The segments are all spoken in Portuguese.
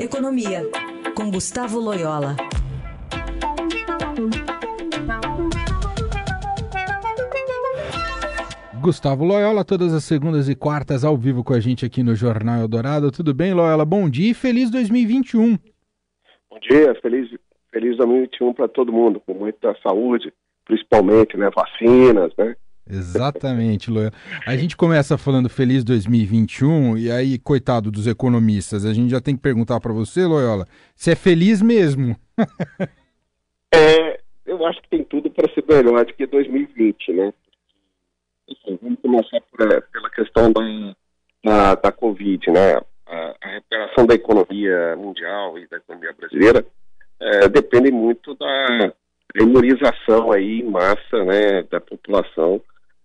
Economia, com Gustavo Loyola. Gustavo Loyola, todas as segundas e quartas ao vivo com a gente aqui no Jornal Eldorado. Tudo bem, Loyola? Bom dia e feliz 2021. Bom dia, feliz, feliz 2021 para todo mundo, com muita saúde, principalmente, né, vacinas, né? Exatamente, Loyola. A gente começa falando feliz 2021 e aí, coitado dos economistas, a gente já tem que perguntar para você, Loyola, se é feliz mesmo. é, eu acho que tem tudo para ser melhor do que 2020, né? Enfim, vamos começar por, é, pela questão da, da, da Covid, né? A, a, recuperação da economia mundial e da economia brasileira é, depende muito da imunização aí em massa, né, da população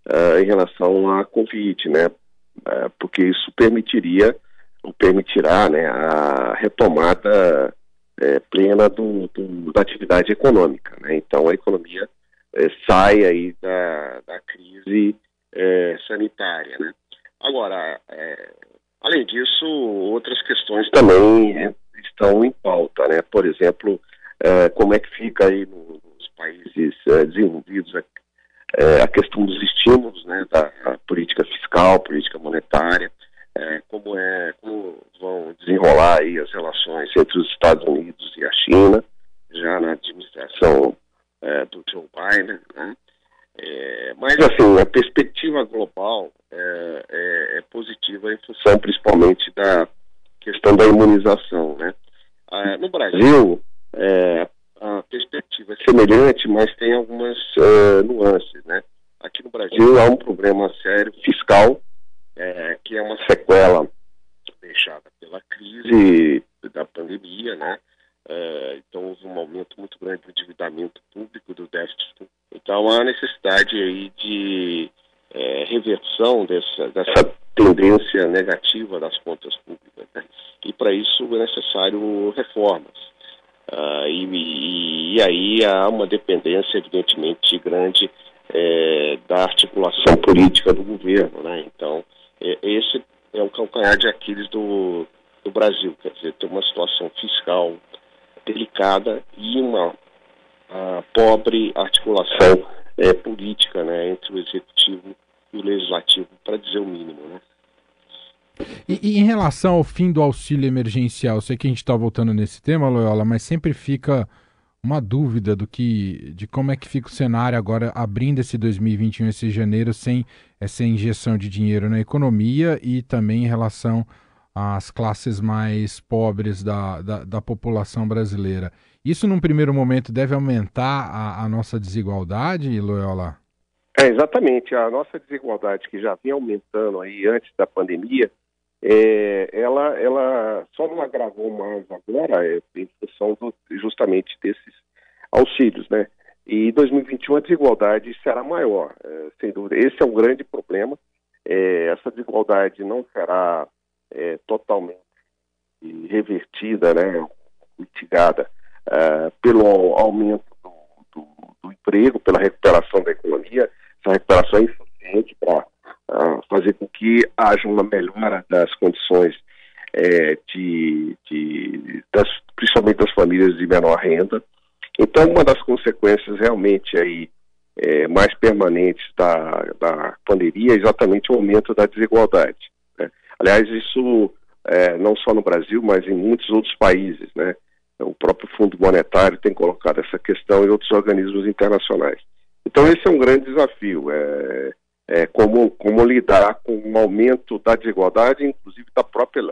uh, em relação à Covid, né? Uh, porque isso permitiria, ou permitirá, né, a retomada uh, plena do, do, da atividade econômica, né? Então a economia eh, sai aí da, da crise sanitária, né? Agora, além disso, outras questões também estão em pauta, né? Por exemplo, como é que fica aí nos países desenvolvidos é, a questão dos estímulos, né, da política fiscal, política monetária, é, como é, como vão desenrolar aí as relações entre os Estados Unidos e a China, já na administração é, do Joe Biden, né? É, mas assim, a perspectiva global é, é, é, positiva em função principalmente da questão da imunização, né? Ah, no Brasil, é, a perspectiva é semelhante, mas tem algumas uh, nuances, né? Aqui no Brasil há um fiscal, é, que é uma sequela deixada pela crise da pandemia, né? Uh, então houve um aumento muito grande do endividamento público, do déficit. Então há necessidade aí de é, reversão dessa, dessa tendência negativa das contas públicas. Né? E para isso é necessário reformas. Uh, e, e, aí há uma dependência, evidentemente, grande é, da articulação política do governo. Né? Então, é, esse é o calcanhar de Aquiles do, do Brasil, quer dizer, tem uma situação fiscal delicada e uma pobre articulação é, política né, entre o executivo e o legislativo, para dizer o mínimo. Né? E, e, em relação ao fim do auxílio emergencial, sei que a gente está voltando nesse tema, Loyola, mas sempre fica uma dúvida do que, de como é que fica o cenário agora abrindo esse 2021, esse janeiro, sem essa injeção de dinheiro na economia e também em relação às classes mais pobres da, da, da população brasileira. Isso, num primeiro momento, deve aumentar a, a nossa desigualdade, Loyola? É, exatamente. A nossa desigualdade, que já vinha aumentando aí antes da pandemia, é, ela, ela só não agravou mais agora é, em função do, justamente desses auxílios, né? E em 2021 a desigualdade será maior, é, sem dúvida. Esse é um grande problema. É, essa desigualdade não será é, totalmente revertida, né, mitigada é, pelo aumento do, do, do, emprego, pela recuperação da economia. Essa recuperação é insuficiente para fazer com que haja uma melhora das condições é, de, de das, principalmente das famílias de menor renda. Então, uma das consequências realmente aí é, mais permanentes da, da pandemia é exatamente o aumento da desigualdade. Né? Aliás, isso é, não só no Brasil, mas em muitos outros países, né? O próprio Fundo Monetário tem colocado essa questão e outros organismos internacionais. Então, esse é um grande desafio. É, é, como, como lidar com o aumento da desigualdade, inclusive da própria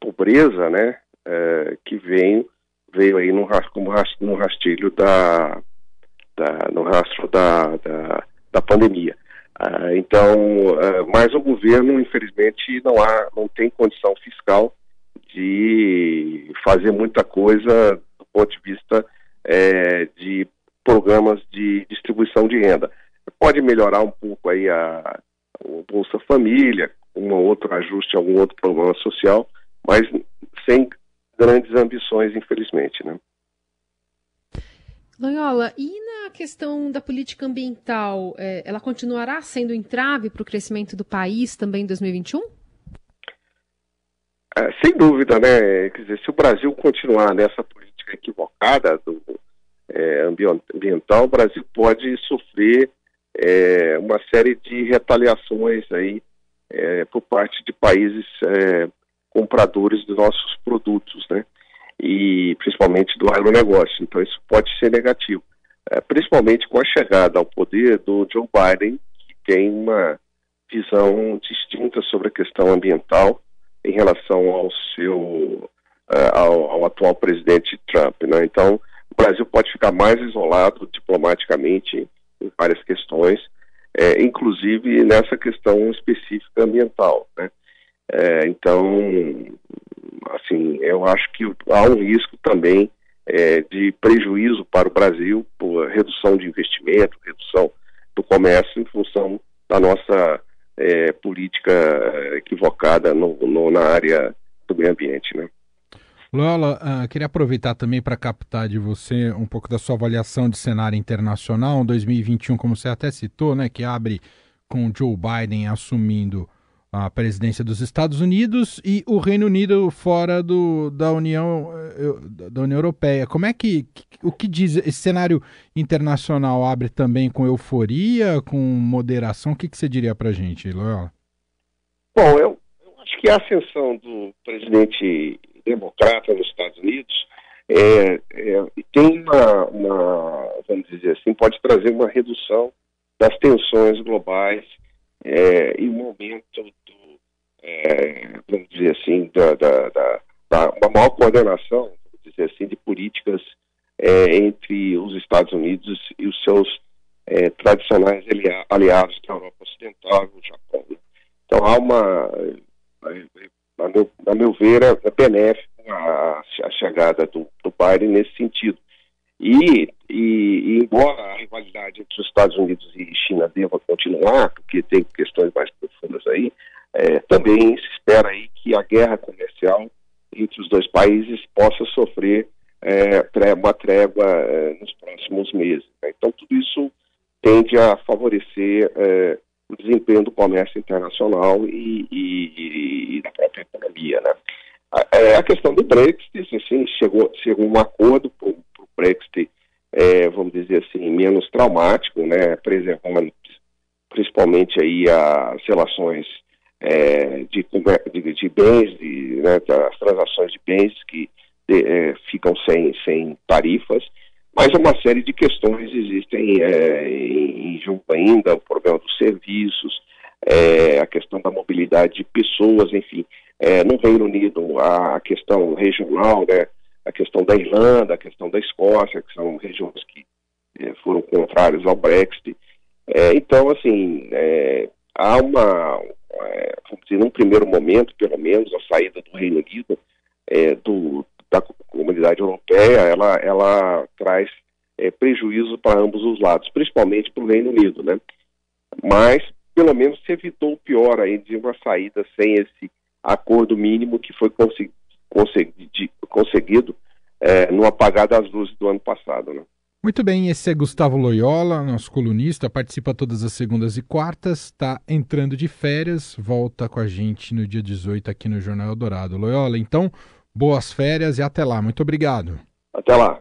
pobreza, né, é, que veio, veio aí no, como no rastilho da, da, no rastro da, da, da pandemia. Ah, então, ah, mas o governo, infelizmente, não há, não tem condição fiscal de fazer muita coisa do ponto de vista é, de programas de distribuição de renda pode melhorar um pouco aí a, a Bolsa Família, um outro ajuste, algum outro programa social, mas sem grandes ambições, infelizmente, né? Loyola, e na questão da política ambiental, é, ela continuará sendo entrave para o crescimento do país também em 2021? É, sem dúvida, né? Quer dizer, se o Brasil continuar nessa política equivocada do é, ambiental, o Brasil pode sofrer é, uma série de retaliações aí é, por parte de países é, compradores dos nossos produtos, né? E principalmente do agronegócio. Então isso pode ser negativo, é, principalmente com a chegada ao poder do Joe Biden, que tem uma visão distinta sobre a questão ambiental em relação ao seu uh, ao, ao, atual presidente Trump, né? Então o Brasil pode ficar mais isolado diplomaticamente várias questões, é, inclusive nessa questão específica ambiental, né? É, então, assim, eu acho que há um risco também é, de prejuízo para o Brasil por redução de investimento, redução do comércio em função da nossa é, política equivocada no, no, na área do meio ambiente, né? Lola, uh, queria aproveitar também para captar de você um pouco da sua avaliação de cenário internacional. 2021, como você até citou, né, que abre com Joe Biden assumindo a presidência dos Estados Unidos e o Reino Unido fora do, da, União, eh, da União Europeia. Como é que, o que diz esse cenário internacional abre também com euforia, com moderação? O que, que você diria para a gente, Loyola? Bom, eu, eu, acho que a ascensão do presidente democrata nos Estados Unidos é, é, tem uma, uma, vamos dizer assim, pode trazer uma redução das tensões globais é, e o momento do, é, vamos dizer assim, da, da, da, da, uma maior coordenação, vamos dizer assim, de políticas é, entre os Estados Unidos e os seus é, tradicionais aliados da Europa Ocidental o Japão. Né? Então há uma, a meu, ver, é benéfico a, a chegada do, do Biden nesse sentido. E, e, e, embora a rivalidade entre os Estados Unidos e China deva continuar, porque tem questões mais profundas aí, é, também se espera aí que a guerra comercial entre os dois países possa sofrer é, uma trégua é, nos próximos meses. Né? Então, tudo isso tende a favorecer é, o desempenho do comércio internacional e, e, e da própria economia. Né? A, é, a, questão do Brexit, assim, chegou, chegou um acordo por Brexit, é, vamos dizer assim, menos traumático, né, preservando principalmente aí as relações é, de, de, de, bens, de, né, as transações de bens que de, é, ficam sem, sem tarifas, mas uma série de questões existem é, em, jogo ainda, o problema dos serviços, é, a questão da mobilidade de pessoas, enfim, é, no Reino Unido a, questão regional, né, a questão da Irlanda, a questão da Escócia, que são regiões que é, foram contrárias ao Brexit. É, então, assim, é, há uma, vamos dizer, num primeiro momento, pelo menos, a saída do Reino Unido do, da comunidade europeia, ela, ela traz é, prejuízo para ambos os lados, principalmente para o Reino Unido, né? Mas, pelo menos, se evitou o pior aí de uma saída sem esse acordo mínimo que foi conseguido conseguido é, no apagar das luzes do ano passado. Né? Muito bem, esse é Gustavo Loyola, nosso colunista, participa todas as segundas e quartas, está entrando de férias, volta com a gente no dia 18 aqui no Jornal Eldorado. Loyola, então, boas férias e até lá. Muito obrigado. Até lá.